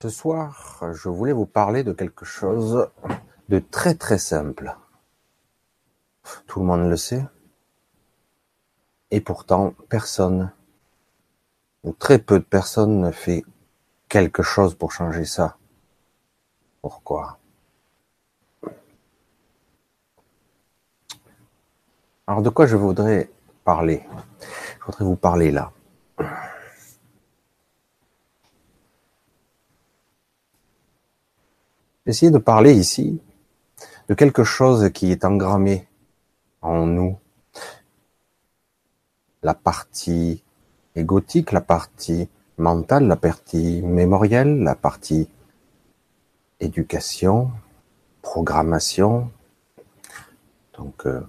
Ce soir, je voulais vous parler de quelque chose de très très simple. Tout le monde le sait. Et pourtant, personne, ou très peu de personnes ne fait quelque chose pour changer ça. Pourquoi? Alors de quoi je voudrais parler? Je voudrais vous parler là. Essayez de parler ici de quelque chose qui est engrammé en nous. La partie égotique, la partie mentale, la partie mémorielle, la partie éducation, programmation. Donc, euh,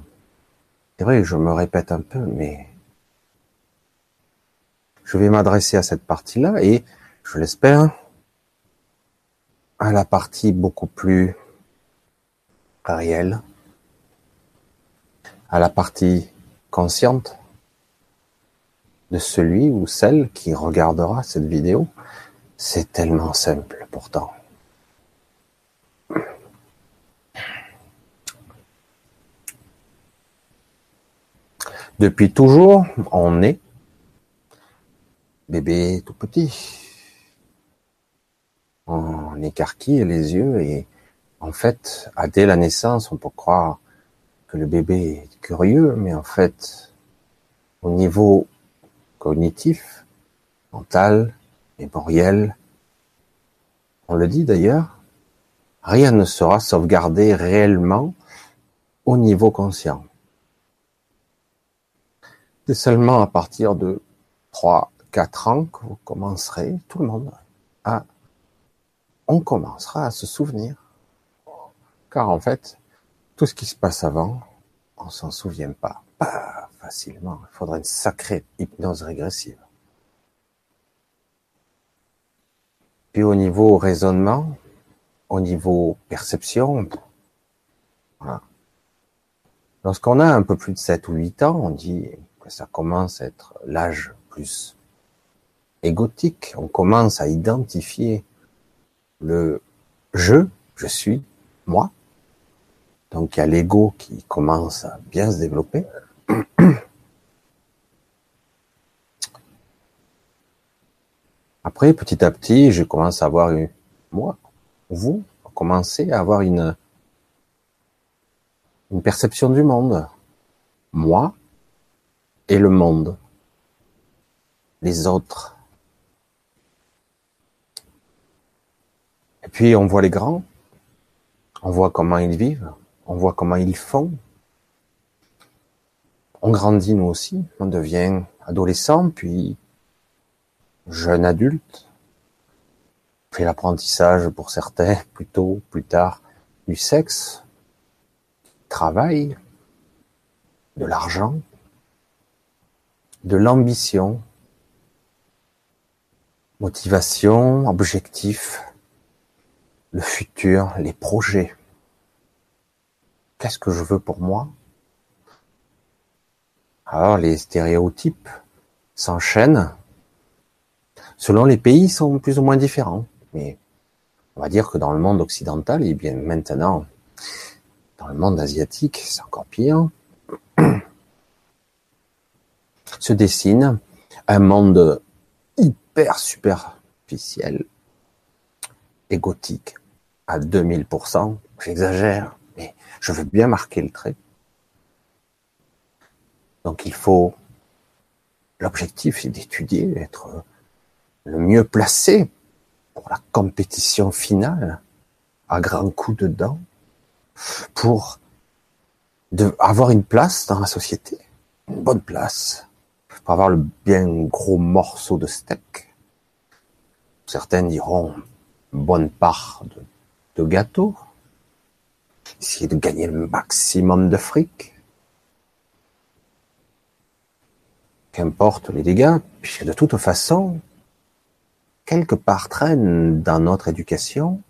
c'est vrai, je me répète un peu, mais je vais m'adresser à cette partie-là et, je l'espère, à la partie beaucoup plus réelle, à la partie consciente de celui ou celle qui regardera cette vidéo. C'est tellement simple pourtant. Depuis toujours, on est bébé tout petit, on écarquille les yeux et en fait, dès la naissance, on peut croire que le bébé est curieux, mais en fait, au niveau cognitif, mental, mémoriel, on le dit d'ailleurs, rien ne sera sauvegardé réellement au niveau conscient. C'est seulement à partir de 3, 4 ans que vous commencerez, tout le monde, à on commencera à se souvenir. Car en fait, tout ce qui se passe avant, on s'en souvient pas. Pas facilement. Il faudrait une sacrée hypnose régressive. Puis au niveau raisonnement, au niveau perception. Lorsqu'on a un peu plus de 7 ou 8 ans, on dit que ça commence à être l'âge plus égotique. On commence à identifier le je, je suis, moi. Donc il y a l'ego qui commence à bien se développer. Après, petit à petit, je commence à avoir une, moi, vous, commencez à avoir une, une perception du monde. Moi et le monde. Les autres. Et puis on voit les grands, on voit comment ils vivent, on voit comment ils font. On grandit nous aussi, on devient adolescent, puis jeune adulte. Fait l'apprentissage pour certains, plus tôt, plus tard, du sexe, travail, de l'argent, de l'ambition, motivation, objectif, le futur, les projets. Qu'est-ce que je veux pour moi? Alors les stéréotypes s'enchaînent. Selon les pays, ils sont plus ou moins différents. Mais on va dire que dans le monde occidental, et bien maintenant, dans le monde asiatique, c'est encore pire, se dessine un monde hyper superficiel, égotique, à 2000%, j'exagère, mais je veux bien marquer le trait. Donc il faut, l'objectif c'est d'étudier, d'être le mieux placé pour la compétition finale, à grands coups de dents, pour de, avoir une place dans la société, une bonne place, pour avoir le bien gros morceau de steak. Certains diront bonne part de de gâteau, essayer de gagner le maximum de fric. Qu'importe les dégâts, puisque de toute façon, quelque part traîne dans notre éducation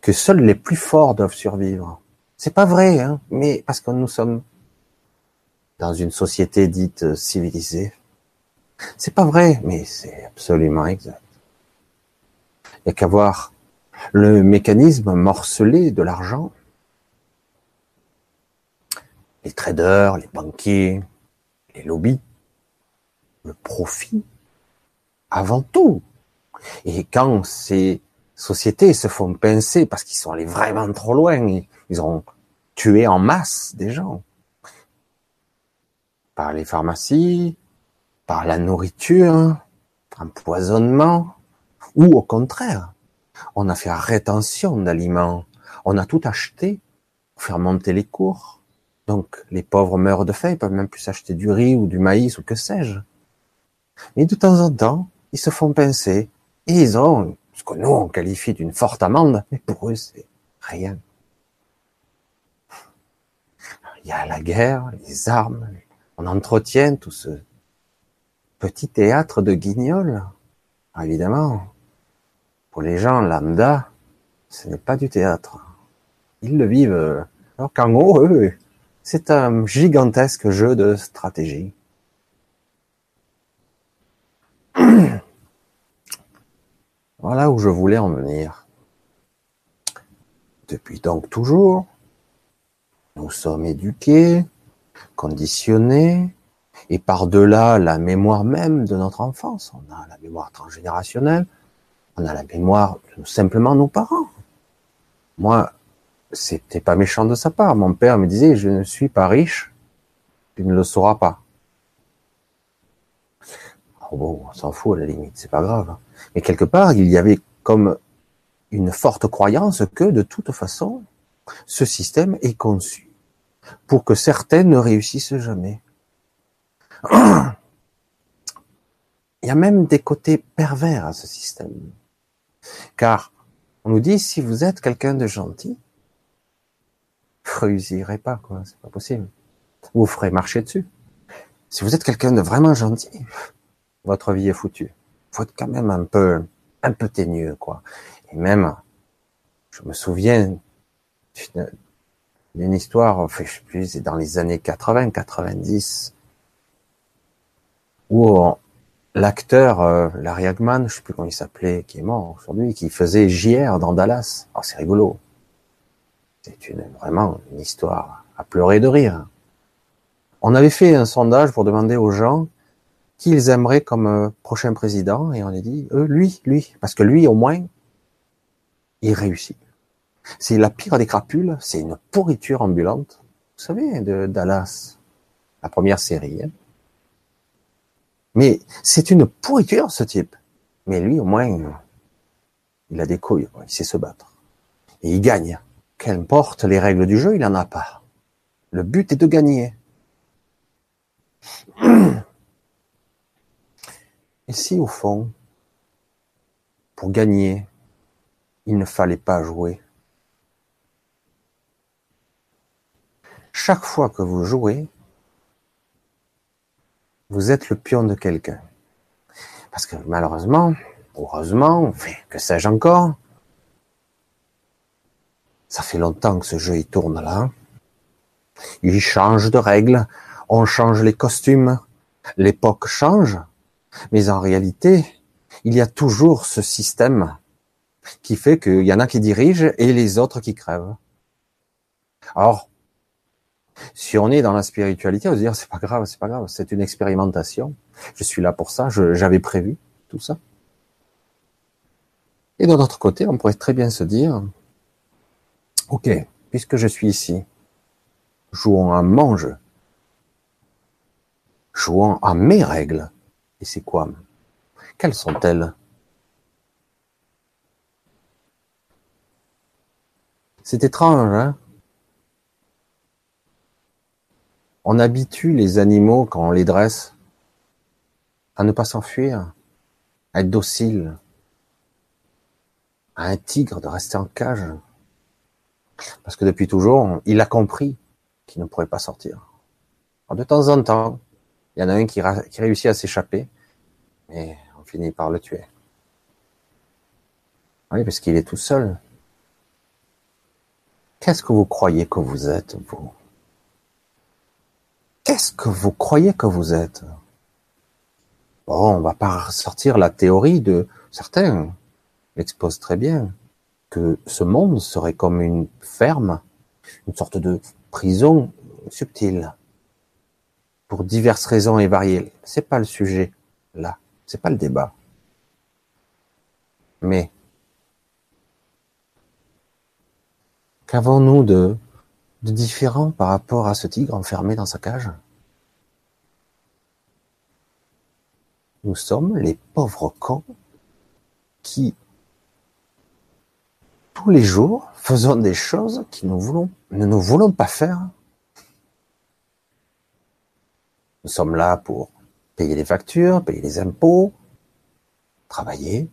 que seuls les plus forts doivent survivre. C'est pas vrai, hein, mais parce que nous sommes dans une société dite civilisée. C'est pas vrai, mais c'est absolument exact. Il n'y le mécanisme morcelé de l'argent. Les traders, les banquiers, les lobbies, le profit, avant tout. Et quand ces sociétés se font pincer parce qu'ils sont allés vraiment trop loin, ils ont tué en masse des gens, par les pharmacies, par la nourriture, empoisonnement, ou au contraire, on a fait rétention d'aliments, on a tout acheté pour faire monter les cours. Donc les pauvres meurent de faim, ils peuvent même plus acheter du riz ou du maïs ou que sais-je. Mais de temps en temps, ils se font pincer et ils ont ce que nous on qualifie d'une forte amende, mais pour eux c'est rien. Il y a la guerre, les armes, on entretient tout ce petit théâtre de guignols. Ah, évidemment, pour les gens lambda, ce n'est pas du théâtre. Ils le vivent. Alors qu'en haut, eux, c'est un gigantesque jeu de stratégie. Voilà où je voulais en venir. Depuis donc toujours, nous sommes éduqués, conditionnés, et par-delà la mémoire même de notre enfance, on a la mémoire transgénérationnelle, on a la mémoire de simplement nos parents. Moi, c'était pas méchant de sa part. Mon père me disait, je ne suis pas riche, tu ne le sauras pas. Oh on s'en fout à la limite, c'est pas grave. Mais quelque part, il y avait comme une forte croyance que de toute façon, ce système est conçu pour que certains ne réussissent jamais. Il y a même des côtés pervers à ce système. Car on nous dit, si vous êtes quelqu'un de gentil, vous réussirez pas, quoi. C'est pas possible. Vous ferez marcher dessus. Si vous êtes quelqu'un de vraiment gentil, votre vie est foutue. Faut être quand même un peu, un peu teigneux, quoi. Et même, je me souviens d'une histoire, enfin, je sais plus, c'est dans les années 80, 90, où l'acteur euh, Larry Hagman, je sais plus comment il s'appelait, qui est mort aujourd'hui, qui faisait JR dans Dallas. Alors c'est rigolo. C'est une, vraiment une histoire à pleurer de rire. On avait fait un sondage pour demander aux gens qui ils aimeraient comme euh, prochain président, et on a dit, eux, lui, lui, parce que lui, au moins, il réussit. C'est la pire des crapules, c'est une pourriture ambulante. Vous savez, de Dallas, la première série. Hein. Mais c'est une pourriture, ce type. Mais lui, au moins, il a des couilles, il sait se battre. Et il gagne. Qu'importe les règles du jeu, il n'en a pas. Le but est de gagner. Et si, au fond, pour gagner, il ne fallait pas jouer? Chaque fois que vous jouez, vous êtes le pion de quelqu'un. Parce que malheureusement, heureusement, que sais-je encore, ça fait longtemps que ce jeu il tourne là. Il change de règles, on change les costumes, l'époque change, mais en réalité, il y a toujours ce système qui fait qu'il y en a qui dirigent et les autres qui crèvent. Alors, si on est dans la spiritualité, on se dire c'est pas grave, c'est pas grave, c'est une expérimentation. Je suis là pour ça, j'avais prévu tout ça. Et d'un autre côté, on pourrait très bien se dire, ok, puisque je suis ici, jouons à mon jeu, jouons à mes règles. Et c'est quoi? Quelles sont-elles? C'est étrange, hein? On habitue les animaux quand on les dresse à ne pas s'enfuir, à être docile, à un tigre de rester en cage. Parce que depuis toujours, il a compris qu'il ne pourrait pas sortir. de temps en temps, il y en a un qui, qui réussit à s'échapper, mais on finit par le tuer. Oui, parce qu'il est tout seul. Qu'est-ce que vous croyez que vous êtes, vous? Qu'est-ce que vous croyez que vous êtes? Bon, on va pas sortir la théorie de certains, l'expose très bien, que ce monde serait comme une ferme, une sorte de prison subtile, pour diverses raisons et variées. C'est pas le sujet, là. C'est pas le débat. Mais, qu'avons-nous de, de différent par rapport à ce tigre enfermé dans sa cage? Nous sommes les pauvres cons qui, tous les jours, faisons des choses qui nous voulons, ne nous voulons pas faire. Nous sommes là pour payer les factures, payer les impôts, travailler,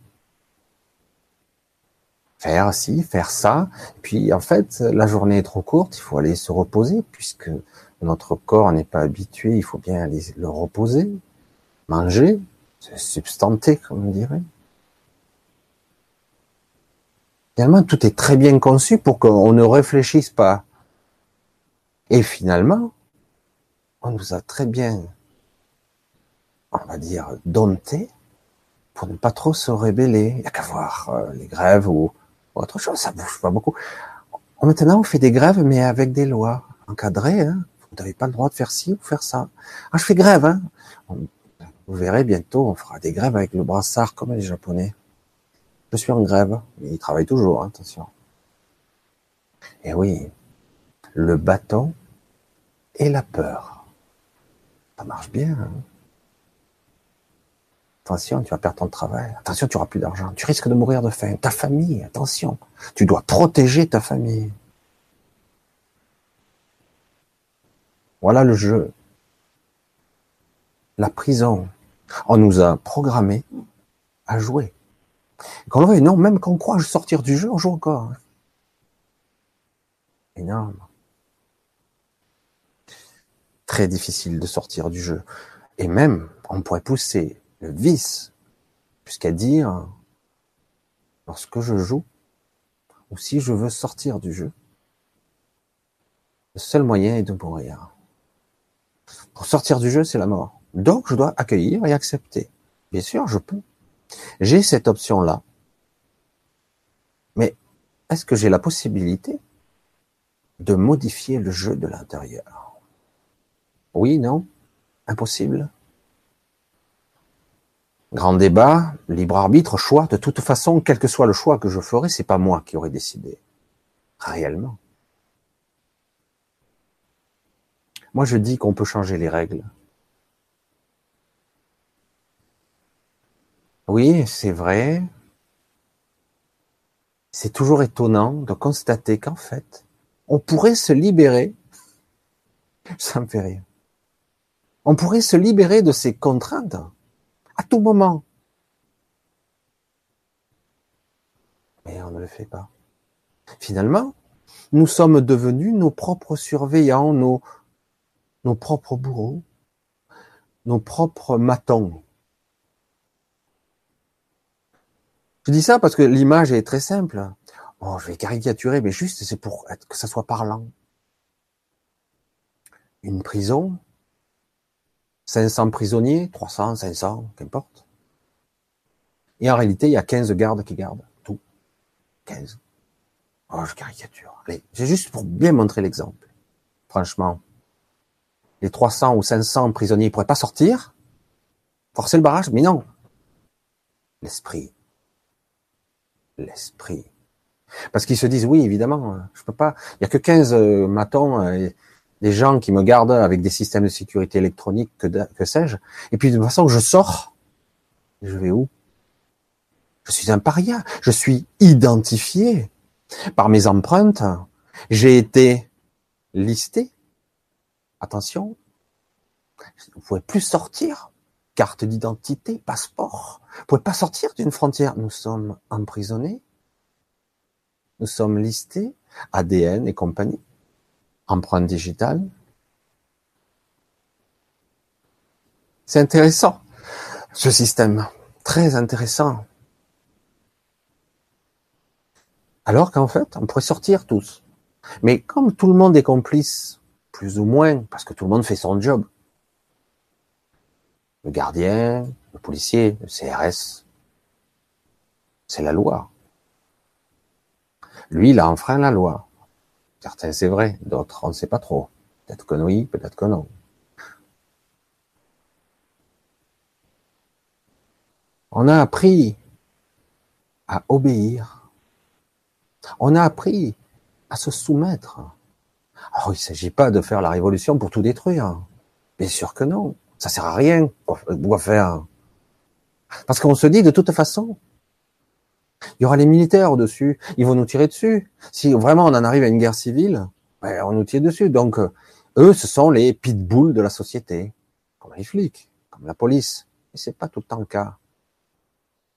faire ci, faire ça. puis en fait, la journée est trop courte, il faut aller se reposer puisque notre corps n'est pas habitué, il faut bien aller le reposer, manger, se substanter, comme on dirait. Finalement, tout est très bien conçu pour qu'on ne réfléchisse pas. Et finalement, on nous a très bien, on va dire, dompté pour ne pas trop se rébeller. Il n'y a qu'à voir euh, les grèves ou, autre chose, ça bouge pas beaucoup. Maintenant, on fait des grèves, mais avec des lois encadrées. Hein. Vous n'avez pas le droit de faire ci ou faire ça. Ah, je fais grève. Hein. Vous verrez bientôt, on fera des grèves avec le brassard comme les Japonais. Je suis en grève, mais ils travaillent toujours, hein, attention. Et oui, le bâton et la peur. Ça marche bien. Hein. Attention, tu vas perdre ton travail. Attention, tu auras plus d'argent. Tu risques de mourir de faim. Ta famille, attention. Tu dois protéger ta famille. Voilà le jeu. La prison. On nous a programmé à jouer. Quand on veut, non, même quand on croit sortir du jeu, on joue encore. Énorme. Très difficile de sortir du jeu. Et même, on pourrait pousser le vice jusqu'à dire, lorsque je joue, ou si je veux sortir du jeu, le seul moyen est de mourir. Pour sortir du jeu, c'est la mort. Donc, je dois accueillir et accepter. Bien sûr, je peux. J'ai cette option-là. Mais est-ce que j'ai la possibilité de modifier le jeu de l'intérieur? Oui, non? Impossible? Grand débat, libre arbitre, choix. De toute façon, quel que soit le choix que je ferai, c'est pas moi qui aurai décidé. Réellement. Moi, je dis qu'on peut changer les règles. Oui, c'est vrai. C'est toujours étonnant de constater qu'en fait, on pourrait se libérer. Ça me fait rire. On pourrait se libérer de ces contraintes à tout moment. Mais on ne le fait pas. Finalement, nous sommes devenus nos propres surveillants, nos, propres bourreaux, nos propres matons. Je dis ça parce que l'image est très simple. Bon, je vais caricaturer, mais juste c'est pour que ça soit parlant. Une prison, 500 prisonniers, 300, 500, qu'importe. Et en réalité, il y a 15 gardes qui gardent tout. 15. Oh, je caricature. Allez, c'est juste pour bien montrer l'exemple. Franchement, les 300 ou 500 prisonniers ne pourraient pas sortir, forcer le barrage, mais non. L'esprit, l'esprit. Parce qu'ils se disent, oui, évidemment, je peux pas, il y a que 15 euh, matons, euh, des gens qui me gardent avec des systèmes de sécurité électronique, que, sais-je. Et puis, de toute façon, je sors. Je vais où? Je suis un paria. Je suis identifié par mes empreintes. J'ai été listé. Attention. Vous pouvez plus sortir carte d'identité, passeport. Vous pouvez pas sortir d'une frontière. Nous sommes emprisonnés. Nous sommes listés, ADN et compagnie, empreinte digitale. C'est intéressant, ce système. Très intéressant. Alors qu'en fait, on pourrait sortir tous. Mais comme tout le monde est complice, plus ou moins, parce que tout le monde fait son job, le gardien, le policier, le CRS. C'est la loi. Lui, il a enfreint la loi. Certains, c'est vrai. D'autres, on ne sait pas trop. Peut-être que oui, peut-être que non. On a appris à obéir. On a appris à se soumettre. Alors, il ne s'agit pas de faire la révolution pour tout détruire. Bien sûr que non. Ça sert à rien. Pourquoi faire Parce qu'on se dit de toute façon, il y aura les militaires au-dessus. Ils vont nous tirer dessus. Si vraiment on en arrive à une guerre civile, ben, on nous tire dessus. Donc, euh, eux, ce sont les pitbulls de la société. Comme les flics, comme la police. Mais c'est pas tout le temps le cas.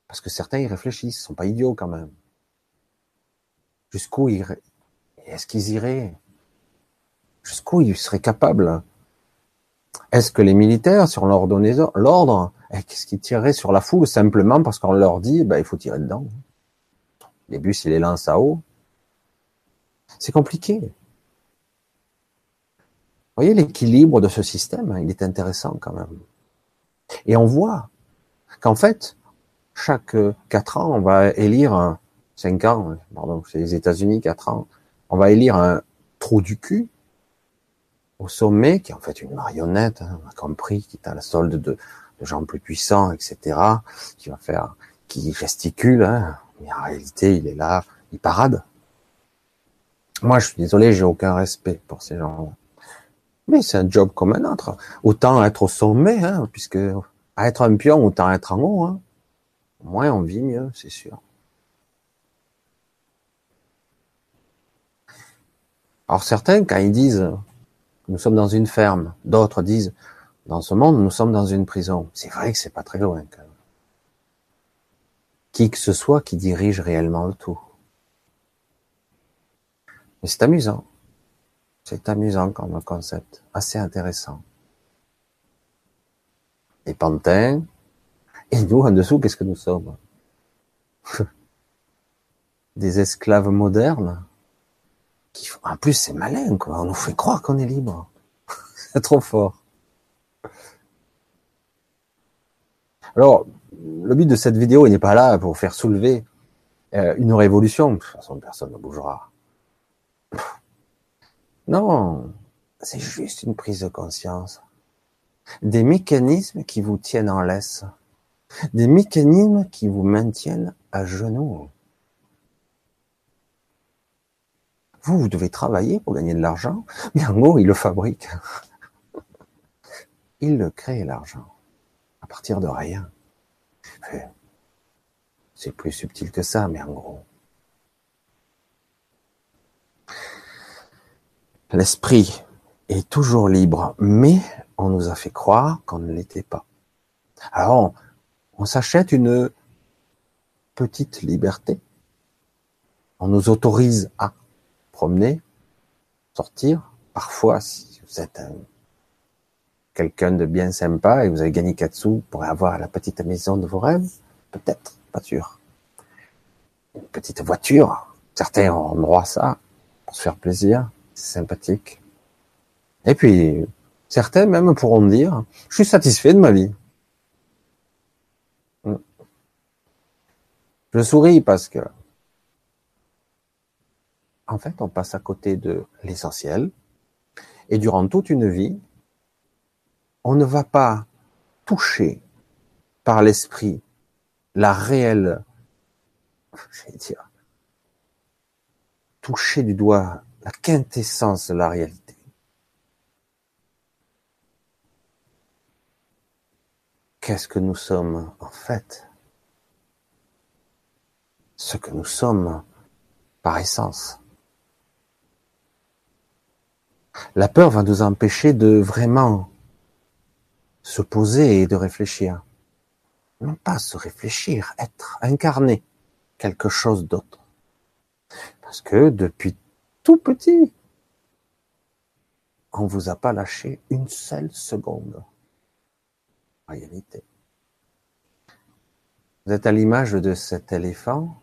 Parce que certains y réfléchissent, ils sont pas idiots quand même. Jusqu'où ils... est-ce qu'ils iraient? Jusqu'où ils seraient capables? Est-ce que les militaires, si on leur donnait l'ordre, eh, qu'est-ce qu'ils tireraient sur la foule simplement parce qu'on leur dit, ben, il faut tirer dedans? Les bus, ils les lancent à eau. C'est compliqué. Vous voyez l'équilibre de ce système, il est intéressant quand même. Et on voit qu'en fait, chaque quatre ans, on va élire un, cinq ans, pardon, c'est les États-Unis, quatre ans, on va élire un trou du cul au sommet, qui est en fait une marionnette, hein, on a compris, qui est à la solde de, gens plus puissants, etc., qui va faire, qui gesticule, hein, mais en réalité, il est là, il parade. Moi, je suis désolé, j'ai aucun respect pour ces gens-là. Mais c'est un job comme un autre. Autant être au sommet, hein, puisque à être un pion, autant être en haut. Hein. Moins on vit mieux, c'est sûr. Alors certains, quand ils disent nous sommes dans une ferme, d'autres disent dans ce monde nous sommes dans une prison. C'est vrai que c'est pas très loin. Quand. Qui que ce soit qui dirige réellement le tout. Mais c'est amusant. C'est amusant comme concept, assez intéressant. Les pantins, et nous, en dessous, qu'est-ce que nous sommes Des esclaves modernes qui, En plus, c'est malin, quoi. On nous fait croire qu'on est libre. c'est trop fort. Alors, le but de cette vidéo, n'est pas là pour faire soulever euh, une révolution. De toute façon, personne ne bougera. Non, c'est juste une prise de conscience. Des mécanismes qui vous tiennent en laisse des mécanismes qui vous maintiennent à genoux. Vous, vous devez travailler pour gagner de l'argent, mais en gros, il le fabrique. Il le crée, l'argent, partir de rien. C'est plus subtil que ça, mais en gros. L'esprit est toujours libre, mais on nous a fait croire qu'on ne l'était pas. Alors, on s'achète une petite liberté. On nous autorise à promener, sortir. Parfois, si vous êtes quelqu'un de bien sympa et vous avez gagné quatre sous pour avoir la petite maison de vos rêves, peut-être, pas sûr. Une petite voiture, certains ont droit ça pour se faire plaisir, c'est sympathique. Et puis, certains même pourront dire, je suis satisfait de ma vie. Je souris parce que, en fait, on passe à côté de l'essentiel. Et durant toute une vie, on ne va pas toucher par l'esprit la réelle, toucher du doigt la quintessence de la réalité. Qu'est-ce que nous sommes en fait? Ce que nous sommes par essence. La peur va nous empêcher de vraiment se poser et de réfléchir. Non pas se réfléchir, être, incarner quelque chose d'autre. Parce que depuis tout petit, on vous a pas lâché une seule seconde. En réalité. Vous êtes à l'image de cet éléphant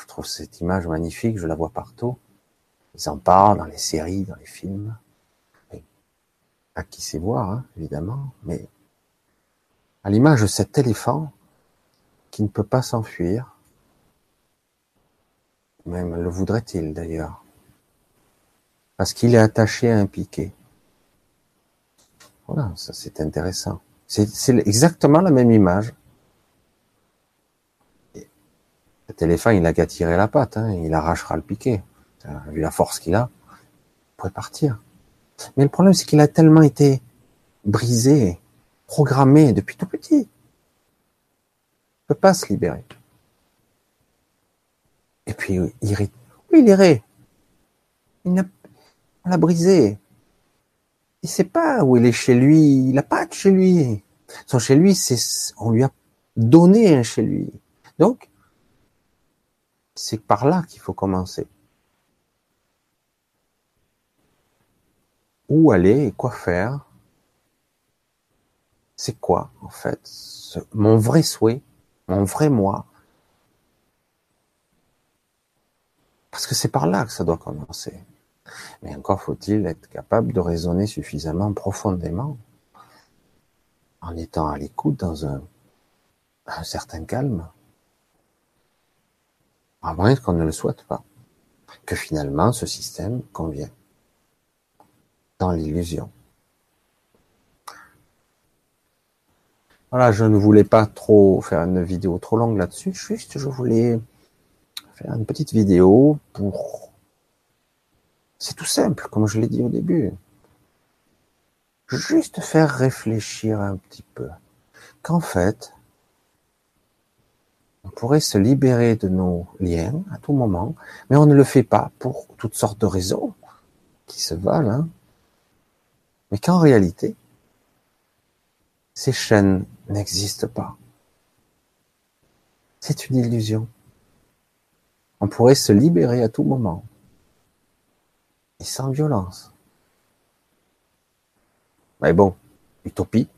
je trouve cette image magnifique, je la vois partout. Ils en parlent dans les séries, dans les films. À qui sait voir, hein, évidemment, mais à l'image de cet éléphant qui ne peut pas s'enfuir, Même le voudrait-il d'ailleurs. Parce qu'il est attaché à un piquet. Voilà, ça c'est intéressant. C'est exactement la même image. Le téléphone, il a qu'à tirer la patte, hein, il arrachera le piquet. Vu la force qu'il a, il pourrait partir. Mais le problème, c'est qu'il a tellement été brisé, programmé depuis tout petit. Il ne peut pas se libérer. Et puis, il irait. Oui, il irait. Il on l'a brisé. Il sait pas où il est chez lui. Il n'a pas de chez lui. Son chez lui, c'est, on lui a donné un chez lui. Donc, c'est par là qu'il faut commencer. Où aller et quoi faire. C'est quoi, en fait, mon vrai souhait, mon vrai moi. Parce que c'est par là que ça doit commencer. Mais encore faut-il être capable de raisonner suffisamment profondément, en étant à l'écoute dans un, un certain calme, à moins qu'on ne le souhaite pas, que finalement ce système convient dans l'illusion. Voilà, je ne voulais pas trop faire une vidéo trop longue là-dessus, juste je voulais faire une petite vidéo pour c'est tout simple, comme je l'ai dit au début. Juste faire réfléchir un petit peu qu'en fait, on pourrait se libérer de nos liens à tout moment, mais on ne le fait pas pour toutes sortes de raisons qui se valent, hein. Mais qu'en réalité, ces chaînes n'existent pas. C'est une illusion. On pourrait se libérer à tout moment et sans violence. Mais bon, utopie.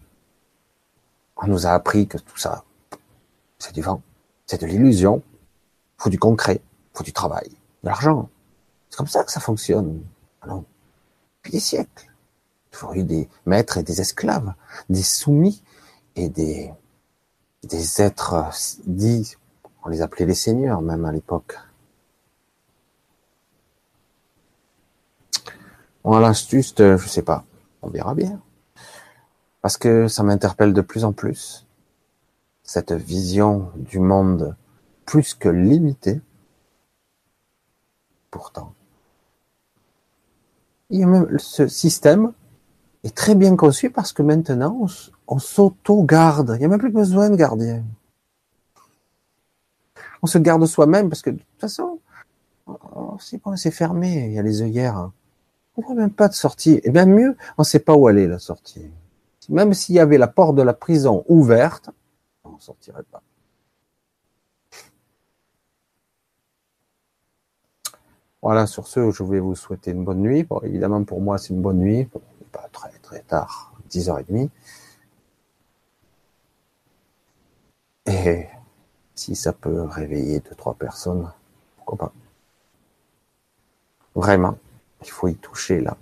On nous a appris que tout ça, c'est du vent, c'est de l'illusion. Faut du concret, faut du travail, de l'argent. C'est comme ça que ça fonctionne. Alors, depuis des siècles. Il faut eu des maîtres et des esclaves, des soumis et des, des êtres dits, on les appelait les seigneurs même à l'époque. Juste, euh, je sais pas. On verra bien. Parce que ça m'interpelle de plus en plus. Cette vision du monde plus que limitée. Pourtant. Il y a même, ce système est très bien conçu parce que maintenant, on, s'auto-garde. Il n'y a même plus besoin de gardien. On se garde soi-même parce que de toute façon, c'est bon, c'est fermé. Il y a les œillères. On voit même pas de sortie. Et eh bien mieux, on ne sait pas où aller la sortie. Même s'il y avait la porte de la prison ouverte, on ne sortirait pas. Voilà, sur ce, je vais vous souhaiter une bonne nuit. Bon, évidemment, pour moi, c'est une bonne nuit. Pas très, très tard, 10h30. Et si ça peut réveiller deux, trois personnes, pourquoi pas. Vraiment. Il faut y toucher là.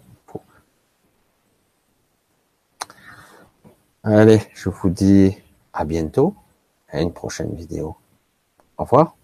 Allez, je vous dis à bientôt, à une prochaine vidéo. Au revoir.